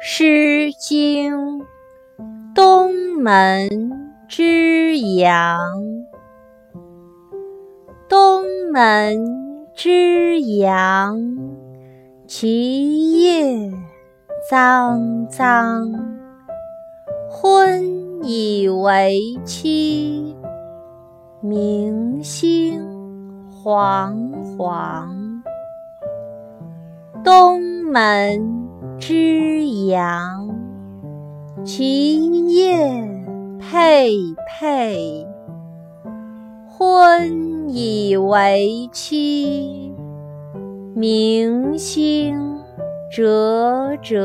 诗经·东门之阳。东门之阳，其叶苍苍。昏以为期，明星煌煌。东门。之阳，其叶佩佩。昏以为期，明星灼灼。